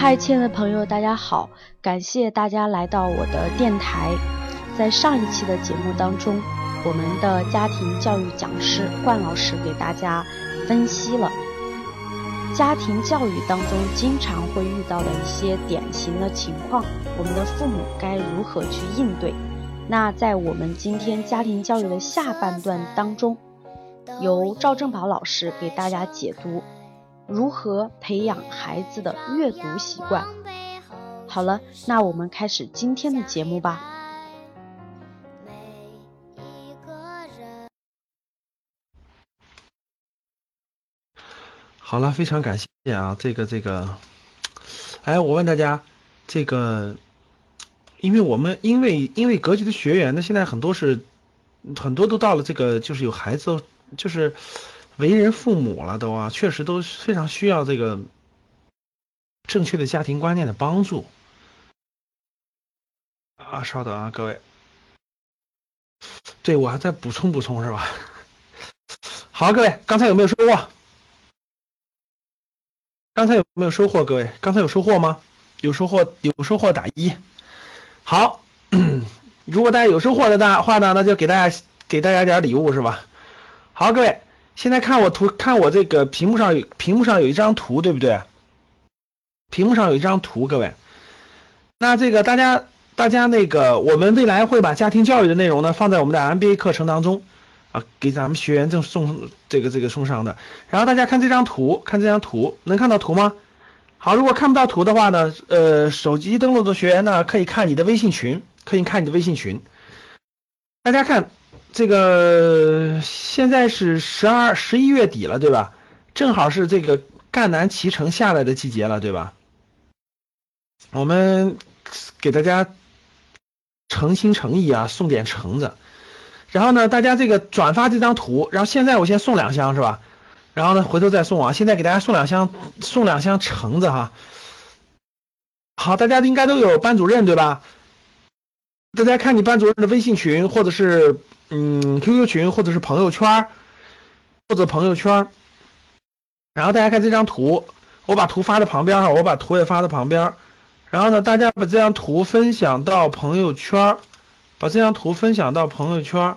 嗨，亲爱的朋友，大家好！感谢大家来到我的电台。在上一期的节目当中，我们的家庭教育讲师冠老师给大家分析了家庭教育当中经常会遇到的一些典型的情况，我们的父母该如何去应对。那在我们今天家庭教育的下半段当中，由赵正宝老师给大家解读。如何培养孩子的阅读习惯？好了，那我们开始今天的节目吧。好了，非常感谢啊！这个这个，哎，我问大家，这个，因为我们因为因为格局的学员呢，现在很多是很多都到了这个，就是有孩子，就是。为人父母了都啊，确实都非常需要这个正确的家庭观念的帮助啊！稍等啊，各位，对我还在补充补充是吧？好，各位，刚才有没有收获？刚才有没有收获？各位，刚才有收获吗？有收获，有收获打一。好，如果大家有收获的话呢，那就给大家给大家点礼物是吧？好，各位。现在看我图，看我这个屏幕上有屏幕上有一张图，对不对？屏幕上有一张图，各位。那这个大家大家那个，我们未来会把家庭教育的内容呢放在我们的 MBA 课程当中啊，给咱们学员赠送这个这个送上的。然后大家看这张图，看这张图，能看到图吗？好，如果看不到图的话呢，呃，手机登录的学员呢可以看你的微信群，可以看你的微信群。大家看。这个现在是十二十一月底了，对吧？正好是这个赣南脐橙下来的季节了，对吧？我们给大家诚心诚意啊，送点橙子。然后呢，大家这个转发这张图，然后现在我先送两箱是吧？然后呢，回头再送啊。现在给大家送两箱，送两箱橙子哈。好，大家应该都有班主任对吧？大家看你班主任的微信群，或者是。嗯，QQ 群或者是朋友圈，或者朋友圈，然后大家看这张图，我把图发在旁边哈，我把图也发在旁边，然后呢，大家把这张图分享到朋友圈，把这张图分享到朋友圈。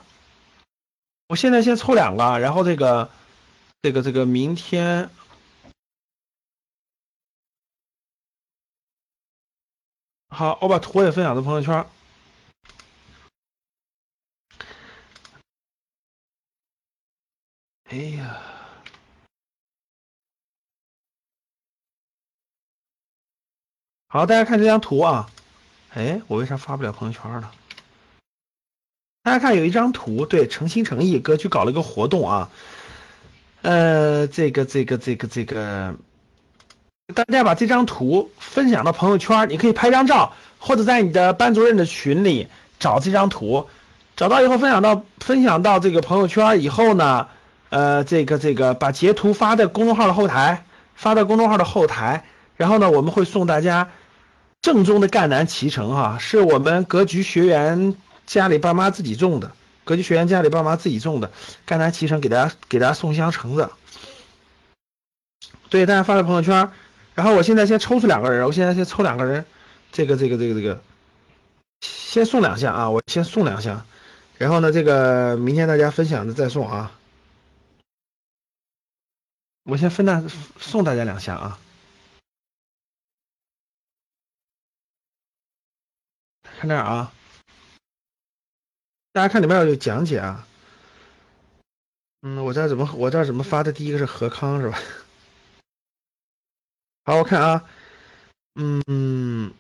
我现在先抽两个，然后这个，这个这个明天，好，我把图也分享到朋友圈。哎呀，好，大家看这张图啊。哎，我为啥发不了朋友圈呢？大家看，有一张图，对，诚心诚意，哥去搞了个活动啊。呃，这个，这个，这个，这个，大家把这张图分享到朋友圈，你可以拍张照，或者在你的班主任的群里找这张图，找到以后分享到分享到这个朋友圈以后呢。呃，这个这个，把截图发在公众号的后台，发到公众号的后台，然后呢，我们会送大家正宗的赣南脐橙哈，是我们格局学员家里爸妈自己种的，格局学员家里爸妈自己种的赣南脐橙，给大家给大家送箱橙子。对，大家发到朋友圈，然后我现在先抽出两个人，我现在先抽两个人，这个这个这个这个，先送两箱啊，我先送两箱，然后呢，这个明天大家分享的再送啊。我先分大送大家两箱啊，看这儿啊，大家看里面有讲解啊。嗯，我这怎么我这怎么发的？第一个是何康是吧？好，我看啊，嗯，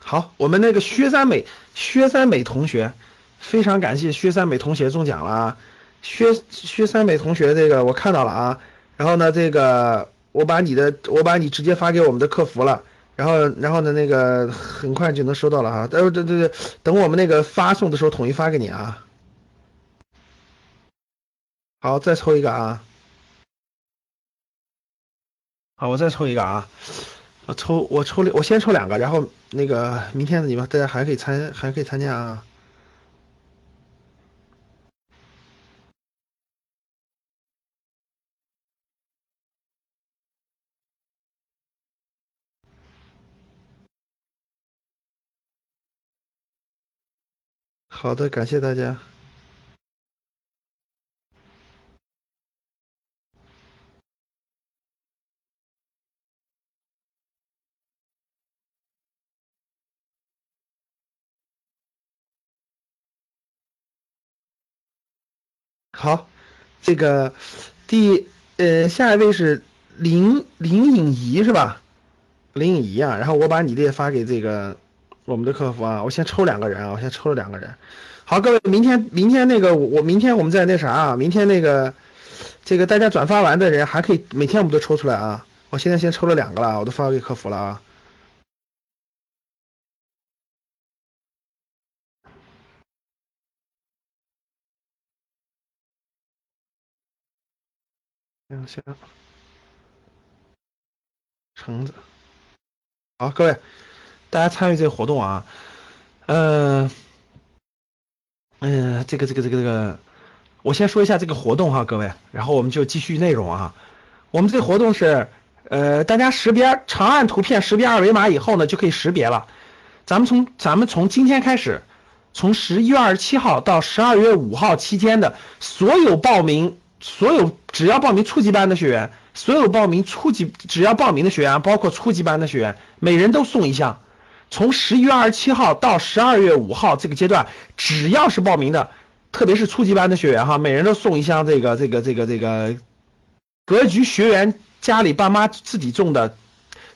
好，我们那个薛三美薛三美同学，非常感谢薛三美同学中奖了啊。薛薛三美同学，这个我看到了啊，然后呢，这个我把你的，我把你直接发给我们的客服了，然后，然后呢，那个很快就能收到了哈，呃，对对对，等我们那个发送的时候统一发给你啊。好，再抽一个啊。好，我再抽一个啊，我抽我抽我先抽两个，然后那个明天你们大家还可以参还可以参加啊。好的，感谢大家。好，这个第呃下一位是林林颖怡是吧？林颖怡啊，然后我把你的也发给这个我们的客服啊，我先抽两个人啊，我先抽了两个人。好，各位，明天明天那个我明天我们在那啥啊，明天那个这个大家转发完的人还可以每天我们都抽出来啊。我现在先抽了两个了，我都发给客服了啊。行行，橙子，好，各位，大家参与这个活动啊，呃，嗯，这个这个这个这个，我先说一下这个活动哈，各位，然后我们就继续内容啊。我们这个活动是，呃，大家识别长按图片识别二维码以后呢，就可以识别了。咱们从咱们从今天开始，从十一月二十七号到十二月五号期间的所有报名。所有只要报名初级班的学员，所有报名初级只要报名的学员，包括初级班的学员，每人都送一项。从十一月二十七号到十二月五号这个阶段，只要是报名的，特别是初级班的学员哈，每人都送一箱这个这个这个这个格局学员家里爸妈自己种的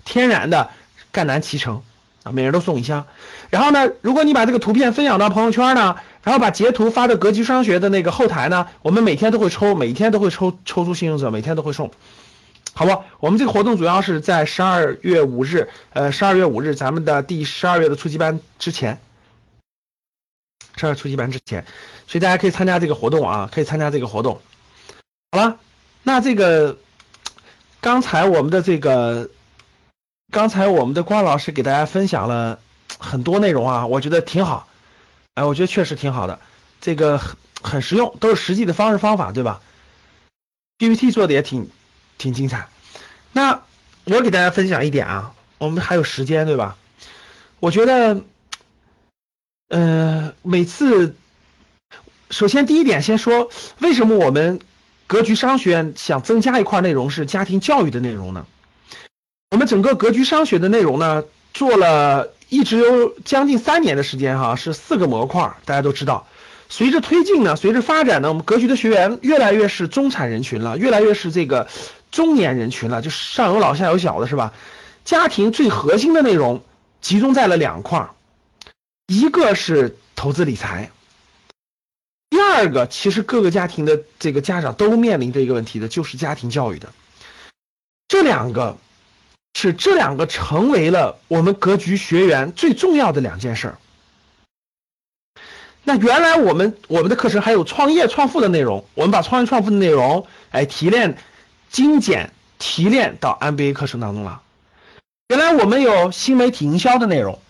天然的赣南脐橙啊，每人都送一箱。然后呢，如果你把这个图片分享到朋友圈呢？然后把截图发到格局商学的那个后台呢，我们每天都会抽，每天都会抽抽出幸运者，每天都会送，好不？我们这个活动主要是在十二月五日，呃，十二月五日咱们的第十二月的初级班之前，十二初级班之前，所以大家可以参加这个活动啊，可以参加这个活动。好了，那这个刚才我们的这个，刚才我们的关老师给大家分享了很多内容啊，我觉得挺好。哎，我觉得确实挺好的，这个很很实用，都是实际的方式方法，对吧？PPT 做的也挺挺精彩。那我给大家分享一点啊，我们还有时间，对吧？我觉得，呃，每次，首先第一点先说，为什么我们格局商学院想增加一块内容是家庭教育的内容呢？我们整个格局商学的内容呢，做了。一直有将近三年的时间，哈，是四个模块，大家都知道。随着推进呢，随着发展呢，我们格局的学员越来越是中产人群了，越来越是这个中年人群了，就上有老下有小的，是吧？家庭最核心的内容集中在了两块，一个是投资理财，第二个其实各个家庭的这个家长都面临着一个问题的，就是家庭教育的，这两个。是这两个成为了我们格局学员最重要的两件事儿。那原来我们我们的课程还有创业创富的内容，我们把创业创富的内容哎提炼、精简、提炼到 MBA 课程当中了。原来我们有新媒体营销的内容，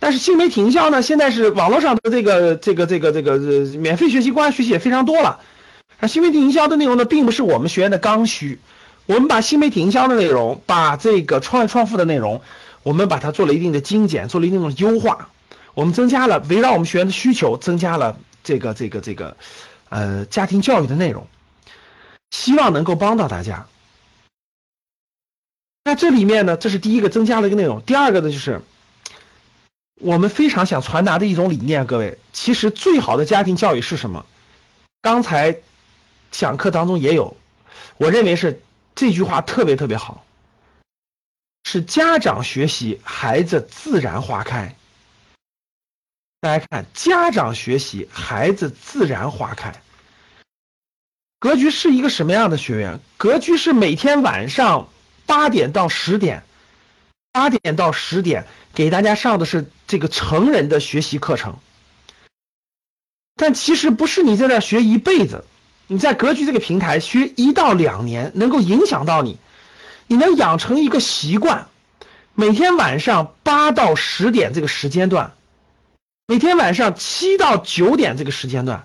但是新媒体营销呢，现在是网络上的这个这个这个这个免费学习、公开学习也非常多了。而新媒体营销的内容呢，并不是我们学员的刚需。我们把新媒体营销的内容，把这个创业创富的内容，我们把它做了一定的精简，做了一定的优化。我们增加了围绕我们学员的需求，增加了这个这个这个，呃，家庭教育的内容，希望能够帮到大家。那这里面呢，这是第一个增加了一个内容。第二个呢，就是我们非常想传达的一种理念。各位，其实最好的家庭教育是什么？刚才讲课当中也有，我认为是。这句话特别特别好，是家长学习，孩子自然花开。大家看，家长学习，孩子自然花开。格局是一个什么样的学员？格局是每天晚上八点到十点，八点到十点给大家上的是这个成人的学习课程。但其实不是你在那学一辈子。你在格局这个平台学一到两年，能够影响到你，你能养成一个习惯，每天晚上八到十点这个时间段，每天晚上七到九点这个时间段，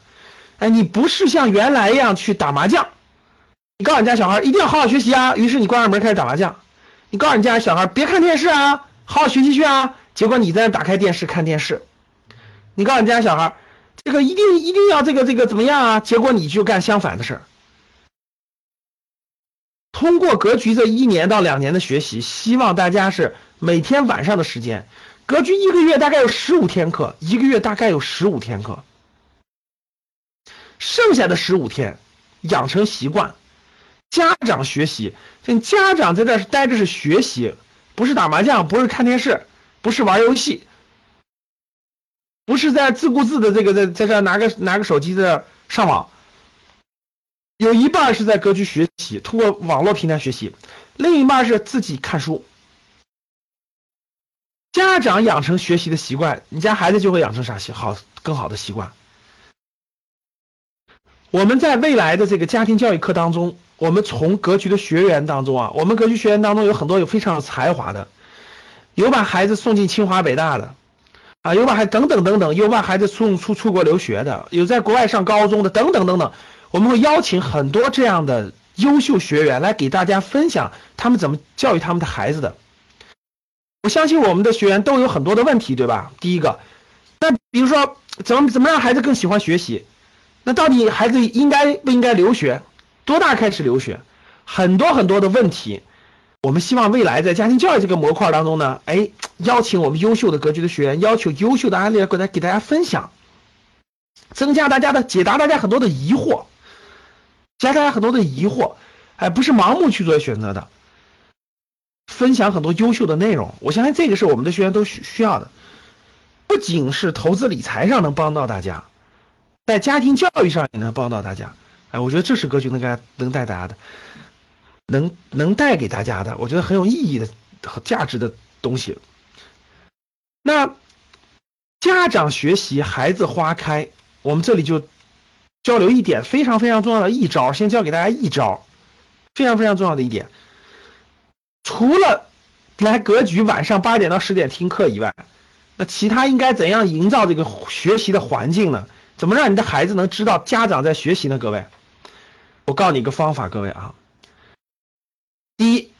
哎，你不是像原来一样去打麻将，你告诉你家小孩一定要好好学习啊，于是你关上门开始打麻将，你告诉你家小孩别看电视啊，好好学习去啊，结果你在那打开电视看电视，你告诉你家小孩。这个一定一定要这个这个怎么样啊？结果你就干相反的事儿。通过格局这一年到两年的学习，希望大家是每天晚上的时间，格局一个月大概有十五天课，一个月大概有十五天课，剩下的十五天养成习惯，家长学习，这家长在这待着是学习，不是打麻将，不是看电视，不是玩游戏，不是在自顾自的这个在在这拿个拿个手机在上网。有一半是在格局学习，通过网络平台学习；另一半是自己看书。家长养成学习的习惯，你家孩子就会养成啥习好更好的习惯。我们在未来的这个家庭教育课当中，我们从格局的学员当中啊，我们格局学员当中有很多有非常有才华的，有把孩子送进清华北大的，啊，有把孩等等等等，有把孩子送出出国留学的，有在国外上高中的，等等等等。我们会邀请很多这样的优秀学员来给大家分享他们怎么教育他们的孩子的。我相信我们的学员都有很多的问题，对吧？第一个，那比如说怎么怎么让孩子更喜欢学习？那到底孩子应该不应该留学？多大开始留学？很多很多的问题，我们希望未来在家庭教育这个模块当中呢，哎，邀请我们优秀的格局的学员，要求优秀的案例过来给大家分享，增加大家的解答大家很多的疑惑。加大家很多的疑惑，哎，不是盲目去做选择的，分享很多优秀的内容，我相信这个是我们的学员都需需要的，不仅是投资理财上能帮到大家，在家庭教育上也能帮到大家，哎，我觉得这是格局能给能带大家的，能能带给大家的，我觉得很有意义的和价值的东西。那家长学习，孩子花开，我们这里就。交流一点非常非常重要的一招，先教给大家一招，非常非常重要的一点。除了来格局晚上八点到十点听课以外，那其他应该怎样营造这个学习的环境呢？怎么让你的孩子能知道家长在学习呢？各位，我告诉你一个方法，各位啊，第一，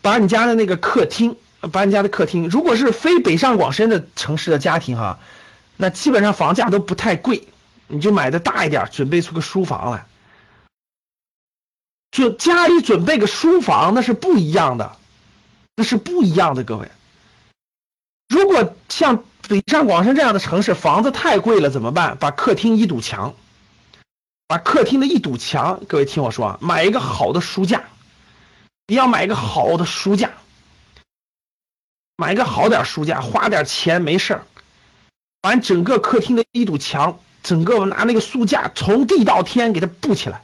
把你家的那个客厅，把你家的客厅，如果是非北上广深的城市的家庭哈，那基本上房价都不太贵。你就买的大一点，准备出个书房来。就家里准备个书房，那是不一样的，那是不一样的。各位，如果像北上广深这样的城市，房子太贵了，怎么办？把客厅一堵墙，把客厅的一堵墙，各位听我说啊，买一个好的书架，你要买一个好的书架，买一个好点书架，花点钱没事儿，把整个客厅的一堵墙。整个拿那个书架从地到天给它布起来。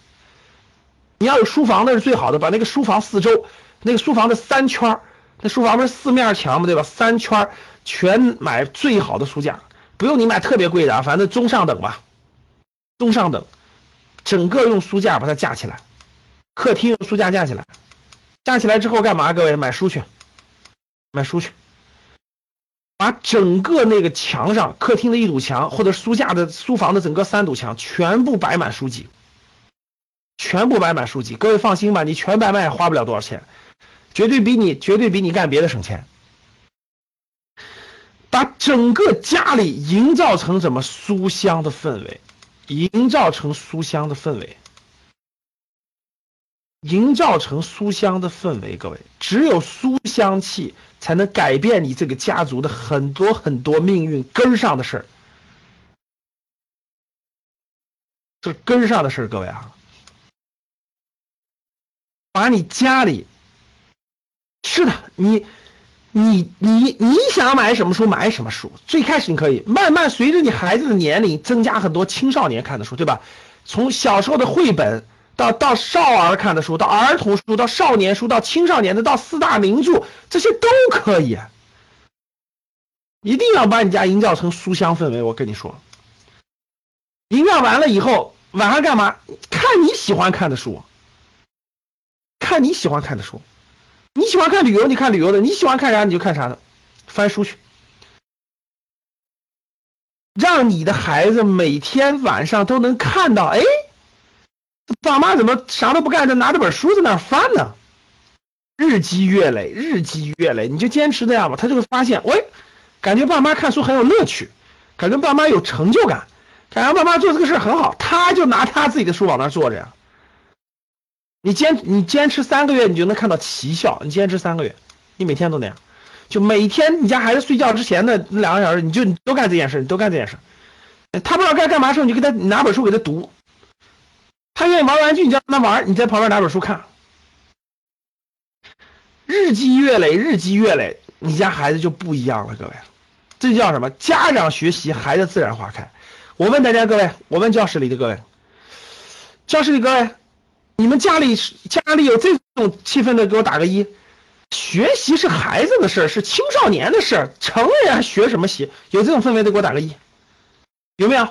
你要有书房那是最好的，把那个书房四周那个书房的三圈那书房不是四面墙嘛，对吧？三圈全买最好的书架，不用你买特别贵的啊，反正中上等吧，中上等。整个用书架把它架起来，客厅用书架架起来，架起来之后干嘛？各位买书去，买书去。把整个那个墙上，客厅的一堵墙，或者书架的书房的整个三堵墙，全部摆满书籍，全部摆满书籍。各位放心吧，你全摆满也花不了多少钱，绝对比你绝对比你干别的省钱。把整个家里营造成怎么书香的氛围，营造成书香的氛围。营造成书香的氛围，各位，只有书香气才能改变你这个家族的很多很多命运根上的事儿。这根上的事儿，各位啊，把你家里是的，你你你你想买什么书买什么书。最开始你可以慢慢随着你孩子的年龄增加很多青少年看的书，对吧？从小时候的绘本。到到少儿看的书，到儿童书，到少年书，到青少年的，到四大名著，这些都可以。一定要把你家营造成书香氛围。我跟你说，营造完了以后，晚上干嘛？看你喜欢看的书，看你喜欢看的书。你喜欢看旅游，你看旅游的；你喜欢看啥，你就看啥的。翻书去，让你的孩子每天晚上都能看到。哎。爸妈怎么啥都不干，就拿着本书在那翻呢？日积月累，日积月累，你就坚持这样吧，他就会发现，喂，感觉爸妈看书很有乐趣，感觉爸妈有成就感，感觉爸妈做这个事很好，他就拿他自己的书往那坐着呀。你坚你坚持三个月，你就能看到奇效。你坚持三个月，你每天都那样，就每天你家孩子睡觉之前的那两个小时，你就你都干这件事，你都干这件事。他不知道该干嘛时候，你就给他拿本书给他读。他愿意玩玩具，你叫他玩，你在旁边拿本书看。日积月累，日积月累，你家孩子就不一样了，各位。这叫什么？家长学习，孩子自然花开。我问大家，各位，我问教室里的各位，教室里各位。你们家里家里有这种气氛的，给我打个一。学习是孩子的事儿，是青少年的事儿，成人还学什么习？有这种氛围的，给我打个一。有没有？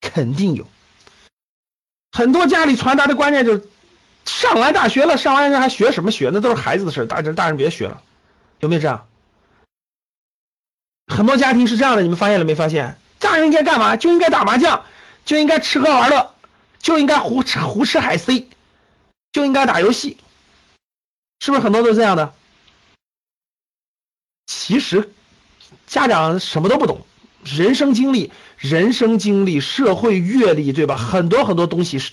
肯定有。很多家里传达的观念就是，上完大学了，上完还学什么学？那都是孩子的事儿，大人大人别学了。有没有这样？很多家庭是这样的，你们发现了没发现？大人应该干嘛？就应该打麻将，就应该吃喝玩乐。就应该胡吃胡吃海塞，就应该打游戏，是不是很多都是这样的？其实家长什么都不懂，人生经历、人生经历、社会阅历，对吧？很多很多东西是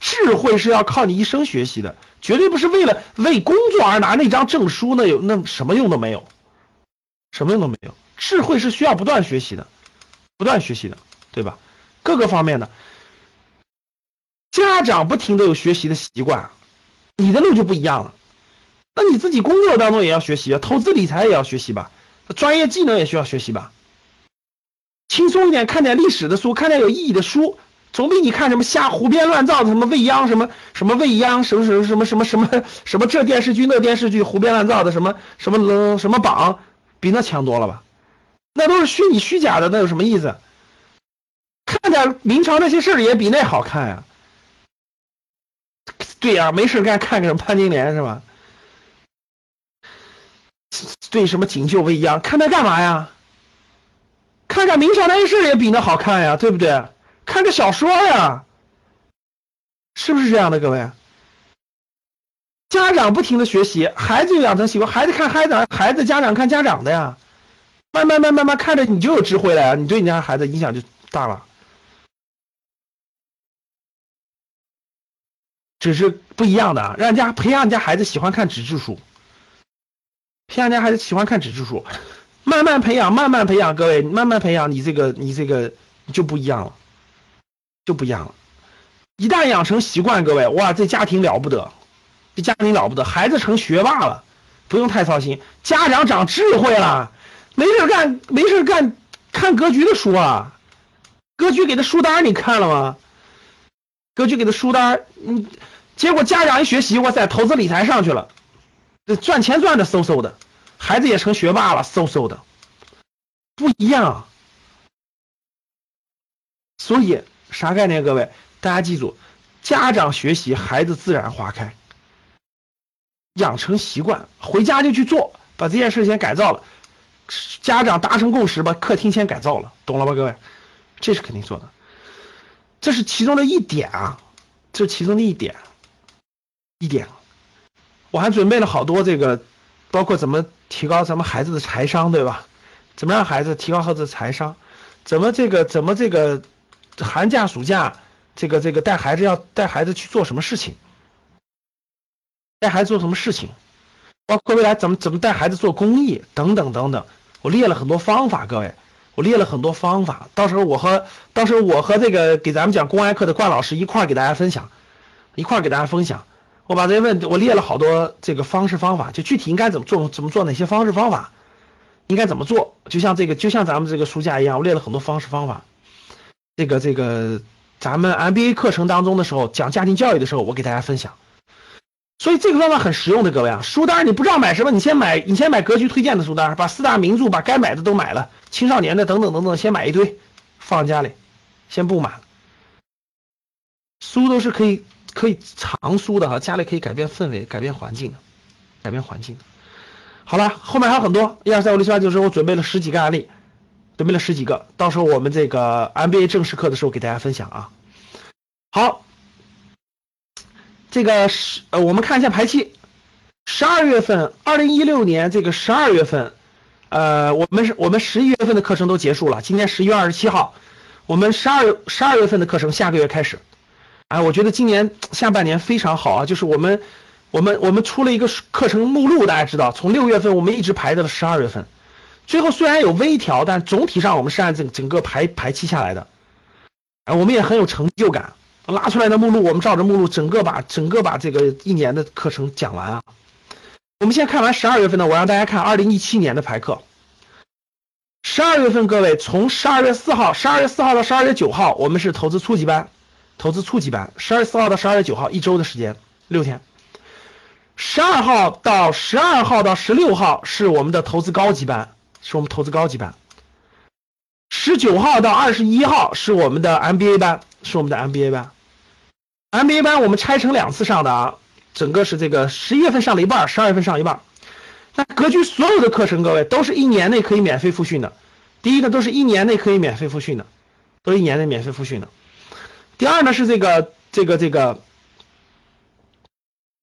智慧是要靠你一生学习的，绝对不是为了为工作而拿那张证书，那有那什么用都没有，什么用都没有。智慧是需要不断学习的，不断学习的，对吧？各个方面的。家长不停的有学习的习惯，你的路就不一样了。那你自己工作当中也要学习啊，投资理财也要学习吧，专业技能也需要学习吧。轻松一点，看点历史的书，看点有意义的书，总比你看什么瞎胡编乱造的什么未央什么什么未央什么什么什么什么什么什么这电视剧那电视剧胡编乱造的什么什么什么榜，比那强多了吧？那都是虚拟虚假的，那有什么意思？看点明朝那些事儿也比那好看呀。对呀，没事干看个什么潘金莲是吧？对什么锦绣未央，看它干嘛呀？看看明朝那些事也比那好看呀，对不对？看个小说呀，是不是这样的，各位？家长不停的学习，孩子养成习惯，孩子看孩子，孩子家长看家长的呀，慢慢慢慢慢看着你就有智慧了呀，你对你家孩子影响就大了。只是不一样的，让家培养你家孩子喜欢看纸质书，培养家孩子喜欢看纸质书，慢慢培养，慢慢培养，各位慢慢培养，你这个你这个就不一样了，就不一样了。一旦养成习惯，各位哇，这家庭了不得，这家庭了不得，孩子成学霸了，不用太操心，家长长智慧了，没事干没事干看格局的书啊，格局给的书单你看了吗？格局给的书单，你。结果家长一学习，哇塞，投资理财上去了，这赚钱赚的嗖嗖的，孩子也成学霸了，嗖嗖的，不一样。所以啥概念？各位，大家记住，家长学习，孩子自然花开。养成习惯，回家就去做，把这件事先改造了。家长达成共识，把客厅先改造了，懂了吧，各位？这是肯定做的，这是其中的一点啊，这是其中的一点。一点，我还准备了好多这个，包括怎么提高咱们孩子的财商，对吧？怎么让孩子提高孩子的财商？怎么这个怎么这个寒假暑假这个这个带孩子要带孩子去做什么事情？带孩子做什么事情？包括未来怎么怎么带孩子做公益等等等等，我列了很多方法，各位，我列了很多方法，到时候我和到时候我和这个给咱们讲公开课的冠老师一块儿给大家分享，一块儿给大家分享。我把这些问，我列了好多这个方式方法，就具体应该怎么做，怎么做哪些方式方法，应该怎么做？就像这个，就像咱们这个书架一样，我列了很多方式方法。这个这个，咱们 MBA 课程当中的时候讲家庭教育的时候，我给大家分享。所以这个方法很实用的，各位啊，书单你不知道买什么，你先买，你先买格局推荐的书单，把四大名著，把该买的都买了，青少年的等等等等，先买一堆，放家里，先不买。书都是可以。可以藏书的哈，家里可以改变氛围、改变环境，改变环境。好了，后面还有很多，一二三五六七八九十，我准备了十几个案例，准备了十几个，到时候我们这个 MBA 正式课的时候给大家分享啊。好，这个是呃，我们看一下排期，十二月份，二零一六年这个十二月份呃，我们是我们十一月份的课程都结束了，今天十一月二十七号，我们十二十二月份的课程下个月开始。哎，我觉得今年下半年非常好啊，就是我们我们我们出了一个课程目录，大家知道，从六月份我们一直排到了十二月份，最后虽然有微调，但总体上我们是按整整个排排期下来的。哎，我们也很有成就感，拉出来的目录，我们照着目录整个把整个把这个一年的课程讲完啊。我们先看完十二月份的，我让大家看二零一七年的排课。十二月份，各位从十二月四号，十二月四号到十二月九号，我们是投资初级班，投资初级班。十二月四号到十二月九号，一周的时间，六天。十二号到十二号到十六号是我们的投资高级班，是我们投资高级班。十九号到二十一号是我们的 MBA 班，是我们的 MBA 班。MBA 班我们拆成两次上的啊。整个是这个十一月份上了一半，十二月份上一半。那格局所有的课程，各位都是一年内可以免费复训的。第一个，都是一年内可以免费复训的，都一年内免费复训的。第二呢是这个这个这个，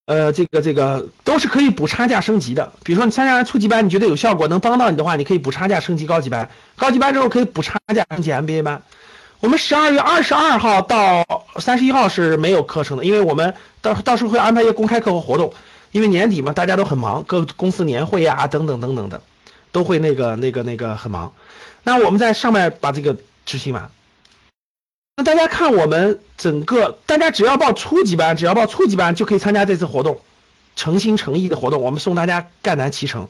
呃，这个这个都是可以补差价升级的。比如说你参加完初级班，你觉得有效果，能帮到你的话，你可以补差价升级高级班。高级班之后可以补差价升级 MBA 班。我们十二月二十二号到三十一号是没有课程的，因为我们到到时候会安排一些公开课和活动，因为年底嘛，大家都很忙，各公司年会呀等等等等的，都会那个那个那个很忙。那我们在上面把这个执行完。那大家看我们整个，大家只要报初级班，只要报初级班就可以参加这次活动，诚心诚意的活动，我们送大家赣南脐橙。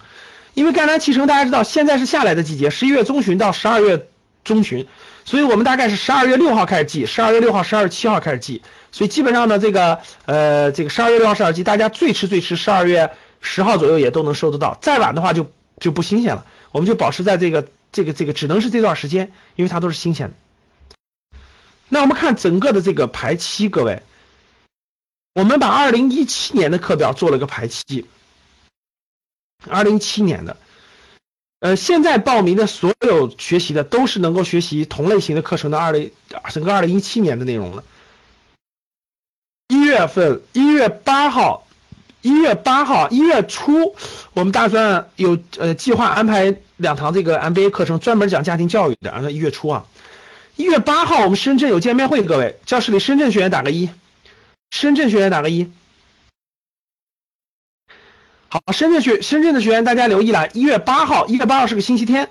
因为赣南脐橙大家知道现在是下来的季节，十一月中旬到十二月。中旬，所以我们大概是十二月六号开始寄，十二月六号、十二月七号开始寄，所以基本上呢，这个呃，这个十二月六号、十二寄，大家最迟最迟十二月十号左右也都能收得到，再晚的话就就不新鲜了。我们就保持在这个这个这个，只能是这段时间，因为它都是新鲜的。那我们看整个的这个排期，各位，我们把二零一七年的课表做了个排期，二零一七年的。呃，现在报名的所有学习的都是能够学习同类型的课程的二零整个二零一七年的内容了。一月份，一月八号，一月八号，一月初，我们打算有呃计划安排两堂这个 MBA 课程，专门讲家庭教育的。啊，一月初啊，一月八号我们深圳有见面会，各位教室里深圳学员打个一，深圳学员打个一。好，深圳学深圳的学员，大家留意了，一月八号，一月八号是个星期天，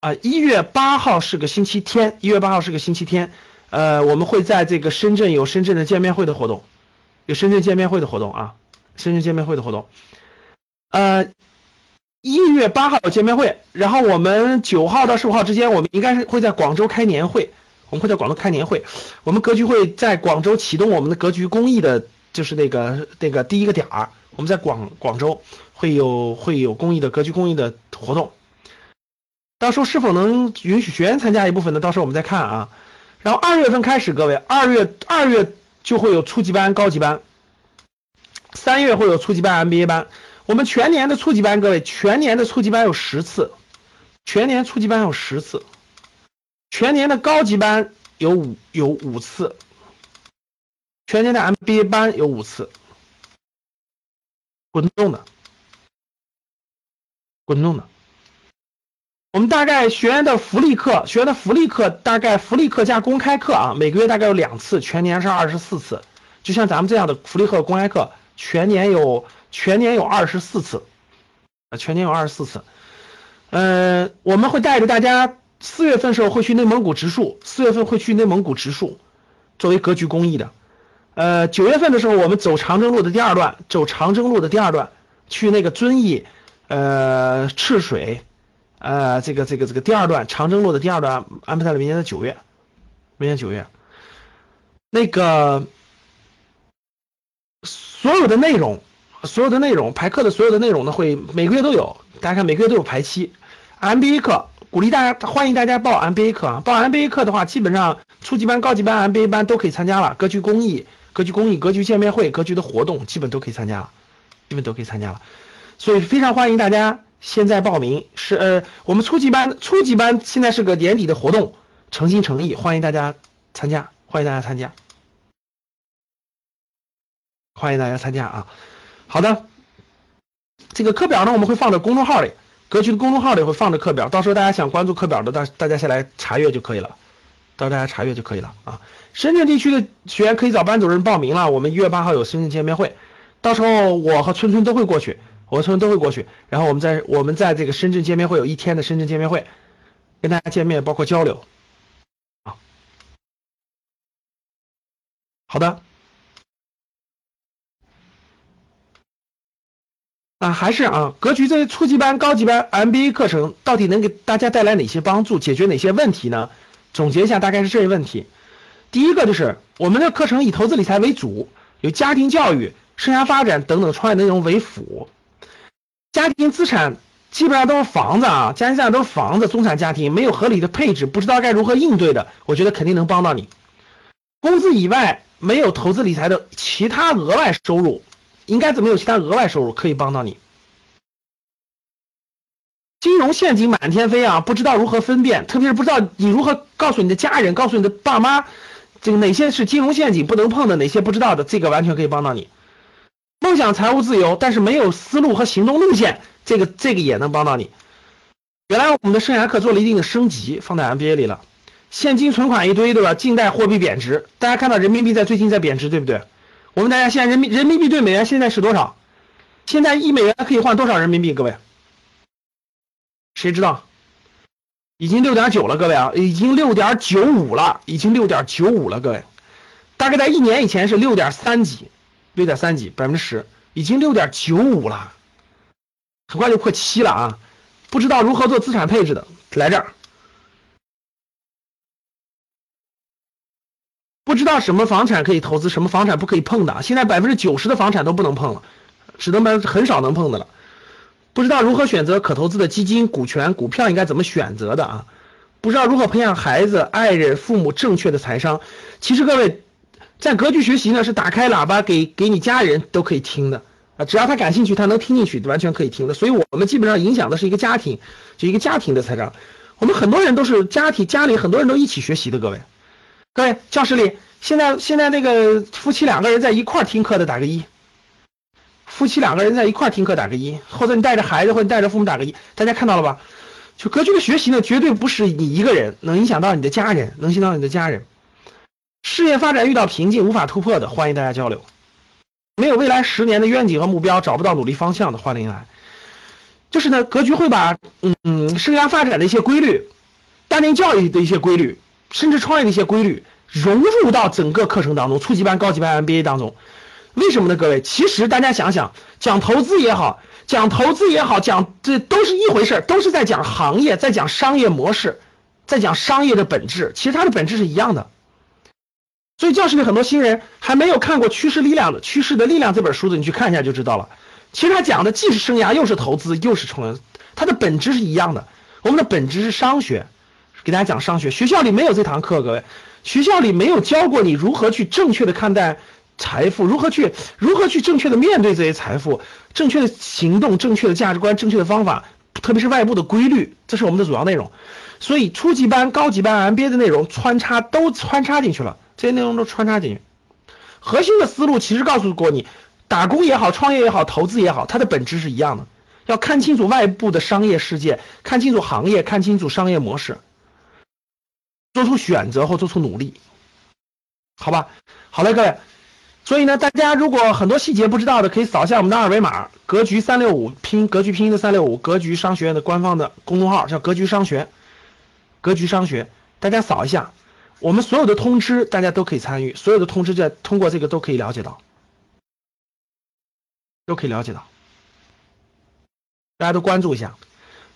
啊，一月八号是个星期天，一月八号是个星期天，呃，我们会在这个深圳有深圳的见面会的活动，有深圳见面会的活动啊，深圳见面会的活动，呃，一月八号有见面会，然后我们九号到十五号之间，我们应该是会在广州开年会，我们会在广州开年会，我们格局会在广州启动我们的格局公益的，就是那个那个第一个点儿。我们在广广州会有会有公益的格局公益的活动，到时候是否能允许学员参加一部分呢？到时候我们再看啊。然后二月份开始，各位，二月二月就会有初级班、高级班，三月会有初级班、MBA 班。我们全年的初级班，各位，全年的初级班有十次，全年初级班有十次，全年的高级班有五有五次，全年的 MBA 班有五次。滚动的，滚动的。我们大概学员的福利课，学员的福利课大概福利课加公开课啊，每个月大概有两次，全年是二十四次。就像咱们这样的福利课、公开课，全年有全年有二十四次，啊，全年有二十四次。呃，我们会带着大家，四月份时候会去内蒙古植树，四月份会去内蒙古植树，作为格局公益的。呃，九月份的时候，我们走长征路的第二段，走长征路的第二段，去那个遵义，呃，赤水，呃，这个这个这个第二段长征路的第二段安排在了明年的九月，明年九月，那个所有的内容，所有的内容排课的所有的内容呢，会每个月都有，大家看每个月都有排期，MBA 课鼓励大家，欢迎大家报 MBA 课啊，报 MBA 课的话，基本上初级班、高级班、MBA 班都可以参加了，格局公益。格局公益、格局见面会、格局的活动，基本都可以参加了，基本都可以参加了，所以非常欢迎大家现在报名。是呃，我们初级班，初级班现在是个年底的活动，诚心诚意欢迎大家参加，欢迎大家参加，欢迎大家参加啊！好的，这个课表呢，我们会放在公众号里，格局的公众号里会放着课表，到时候大家想关注课表的，大大家先来查阅就可以了，到时候大家查阅就可以了啊。深圳地区的学员可以找班主任报名了，我们一月八号有深圳见面会，到时候我和春春都会过去，我和春春都会过去，然后我们在我们在这个深圳见面会有一天的深圳见面会，跟大家见面，包括交流，好的。啊，还是啊，格局这些初级班、高级班 MBA 课程到底能给大家带来哪些帮助，解决哪些问题呢？总结一下，大概是这些问题。第一个就是我们的课程以投资理财为主，有家庭教育、生涯发展等等创业内容为辅。家庭资产基本上都是房子啊，家庭资产都是房子，中产家庭没有合理的配置，不知道该如何应对的，我觉得肯定能帮到你。工资以外没有投资理财的其他额外收入。应该怎么有其他额外收入可以帮到你？金融陷阱满天飞啊，不知道如何分辨，特别是不知道你如何告诉你的家人，告诉你的爸妈，这个哪些是金融陷阱不能碰的，哪些不知道的，这个完全可以帮到你。梦想财务自由，但是没有思路和行动路线，这个这个也能帮到你。原来我们的生涯课做了一定的升级，放在 MBA 里了。现金存款一堆，对吧？近代货币贬值，大家看到人民币在最近在贬值，对不对？我问大家，现在人民人民币对美元现在是多少？现在一美元可以换多少人民币？各位，谁知道？已经六点九了，各位啊，已经六点九五了，已经六点九五了，各位。大概在一年以前是六点三几，六点三几，百分之十，已经六点九五了，很快就破七了啊！不知道如何做资产配置的，来这儿。不知道什么房产可以投资，什么房产不可以碰的。现在百分之九十的房产都不能碰了，只能百很少能碰的了。不知道如何选择可投资的基金、股权、股票应该怎么选择的啊？不知道如何培养孩子、爱人、父母正确的财商。其实各位在格局学习呢，是打开喇叭给给你家人都可以听的啊，只要他感兴趣，他能听进去，完全可以听的。所以我们基本上影响的是一个家庭，就一个家庭的财商。我们很多人都是家庭家里很多人都一起学习的，各位。各位，教室里现在现在那个夫妻两个人在一块听课的打个一。夫妻两个人在一块听课打个一，或者你带着孩子或者带着父母打个一。大家看到了吧？就格局的学习呢，绝对不是你一个人能影响到你的家人，能影响到你的家人。事业发展遇到瓶颈无法突破的，欢迎大家交流。没有未来十年的愿景和目标，找不到努力方向的，欢迎来。就是呢，格局会把嗯生涯发展的一些规律，家庭教育的一些规律。甚至创业的一些规律融入到整个课程当中，初级班、高级班、MBA 当中，为什么呢？各位，其实大家想想，讲投资也好，讲投资也好，讲这都是一回事都是在讲行业，在讲商业模式，在讲商业的本质，其实它的本质是一样的。所以教室里很多新人还没有看过《趋势力量》的《趋势的力量》这本书的，你去看一下就知道了。其实他讲的既是生涯，又是投资，又是创业，它的本质是一样的。我们的本质是商学。给大家讲商学，学校里没有这堂课，各位，学校里没有教过你如何去正确的看待财富，如何去如何去正确的面对这些财富，正确的行动，正确的价值观，正确的方法，特别是外部的规律，这是我们的主要内容。所以初级班、高级班、MBA 的内容穿插都穿插进去了，这些内容都穿插进去。核心的思路其实告诉过你，打工也好，创业也好，投资也好，它的本质是一样的，要看清楚外部的商业世界，看清楚行业，看清楚商业模式。做出选择或做出努力，好吧？好嘞，各位。所以呢，大家如果很多细节不知道的，可以扫一下我们的二维码，格局三六五拼格局拼音的三六五，格局商学院的官方的公众号叫格局商学，格局商学，大家扫一下，我们所有的通知大家都可以参与，所有的通知在通过这个都可以了解到，都可以了解到，大家都关注一下。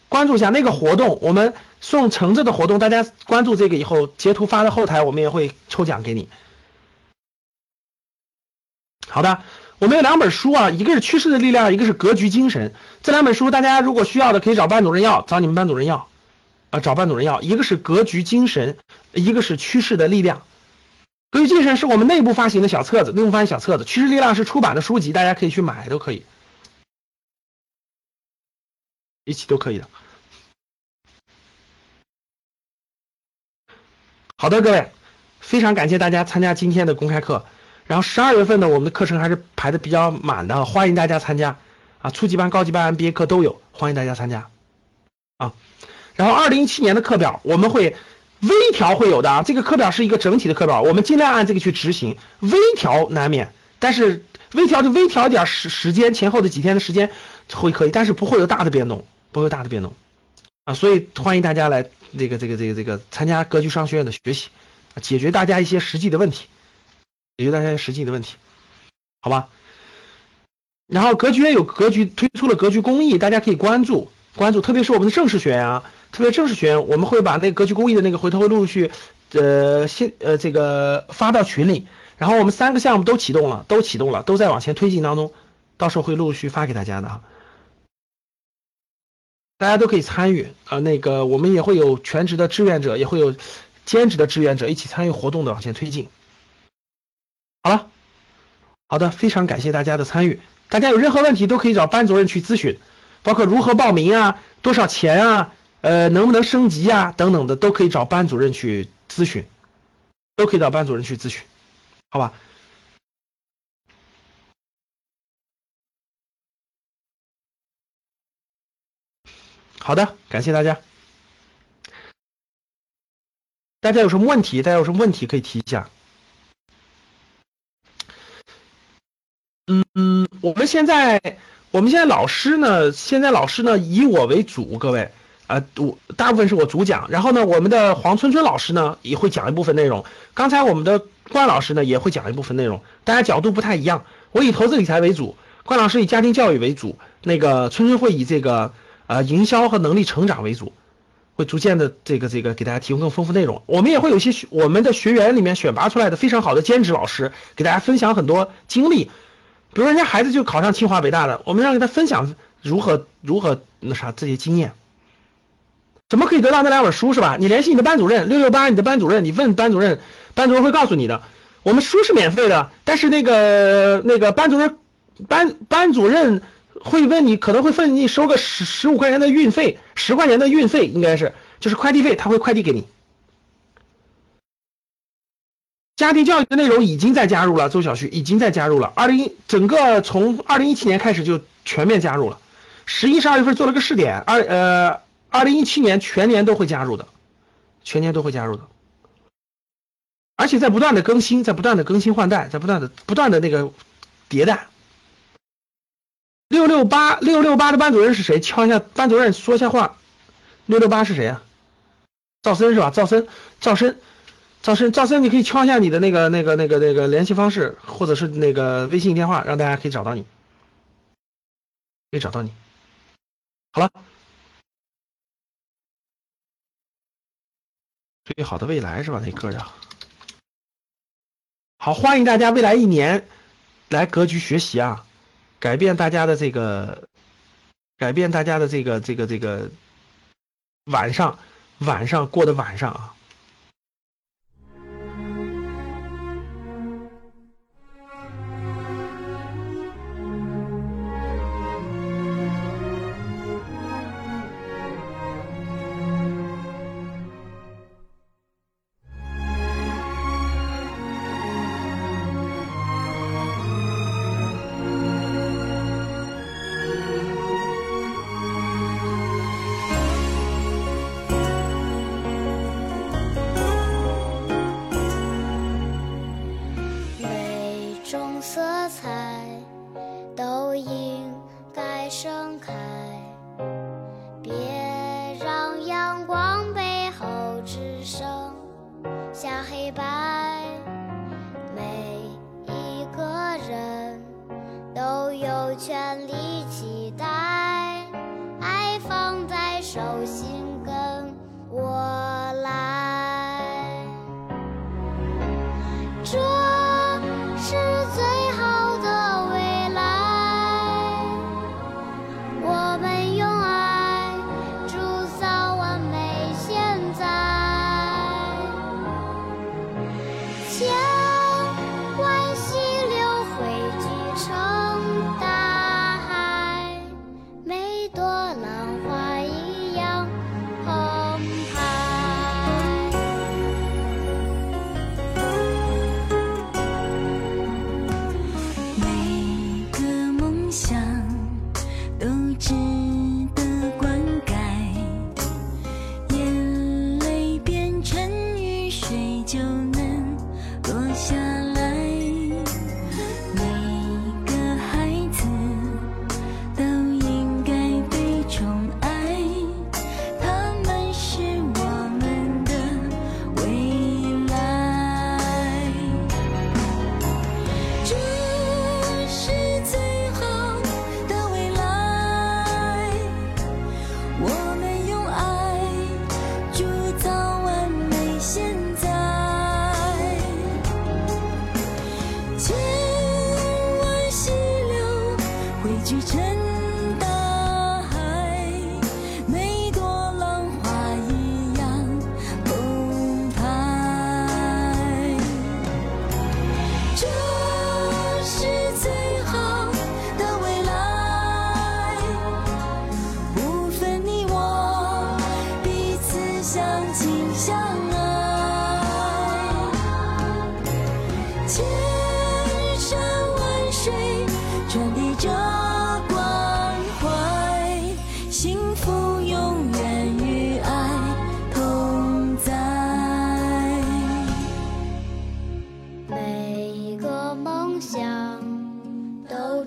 关注一下那个活动，我们送橙子的活动，大家关注这个以后，截图发到后台，我们也会抽奖给你。好的，我们有两本书啊，一个是趋势的力量，一个是格局精神。这两本书大家如果需要的，可以找班主任要，找你们班主任要，啊，找班主任要。一个是格局精神，一个是趋势的力量。格局精神是我们内部发行的小册子，内部发行小册子。趋势力量是出版的书籍，大家可以去买，都可以，一起都可以的。好的，各位，非常感谢大家参加今天的公开课。然后十二月份呢，我们的课程还是排的比较满的，欢迎大家参加啊，初级班、高级班、MBA 课都有，欢迎大家参加。啊。然后二零一七年的课表我们会微调会有的啊，这个课表是一个整体的课表，我们尽量按这个去执行，微调难免，但是微调就微调点时时间前后的几天的时间会可以，但是不会有大的变动，不会有大的变动啊，所以欢迎大家来这个这个这个这个参加格局商学院的学习，解决大家一些实际的问题，解决大家实际的问题，好吧？然后格局也有格局推出了格局公益，大家可以关注关注，特别是我们的正式学员啊。特别正式学员，我们会把那格局公益的那个回头会陆续，呃，先呃这个发到群里，然后我们三个项目都启动了，都启动了，都在往前推进当中，到时候会陆续发给大家的哈，大家都可以参与啊，那个我们也会有全职的志愿者，也会有兼职的志愿者一起参与活动的往前推进。好了，好的，非常感谢大家的参与，大家有任何问题都可以找班主任去咨询，包括如何报名啊，多少钱啊。呃，能不能升级啊？等等的都可以找班主任去咨询，都可以找班主任去咨询，好吧？好的，感谢大家。大家有什么问题？大家有什么问题可以提一下？嗯，我们现在，我们现在老师呢？现在老师呢，以我为主，各位。呃，我大部分是我主讲，然后呢，我们的黄春春老师呢也会讲一部分内容。刚才我们的关老师呢也会讲一部分内容，大家角度不太一样。我以投资理财为主，关老师以家庭教育为主，那个春春会以这个呃营销和能力成长为主，会逐渐的这个这个给大家提供更丰富内容。我们也会有一些我们的学员里面选拔出来的非常好的兼职老师，给大家分享很多经历。比如人家孩子就考上清华北大的，我们让给他分享如何如何那啥这些经验。怎么可以得到那两本书是吧？你联系你的班主任六六八，你的班主任，你问班主任，班主任会告诉你的。我们书是免费的，但是那个那个班主任班班主任会问你，可能会问你收个十十五块钱的运费，十块钱的运费应该是就是快递费，他会快递给你。家庭教育的内容已经在加入了，周小旭已经在加入了。二零整个从二零一七年开始就全面加入了，十一十二月份做了个试点，二呃。二零一七年全年都会加入的，全年都会加入的，而且在不断的更新，在不断的更新换代，在不断的不断的那个迭代。六六八六六八的班主任是谁？敲一下，班主任说一下话。六六八是谁啊？赵森是吧？赵森，赵森，赵森，赵森，你可以敲一下你的那个那个那个那个联系方式，或者是那个微信电话，让大家可以找到你，可以找到你。好了。最好的未来是吧？那歌叫好，欢迎大家未来一年来格局学习啊，改变大家的这个，改变大家的这个这个这个晚上晚上过的晚上啊。有权利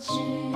是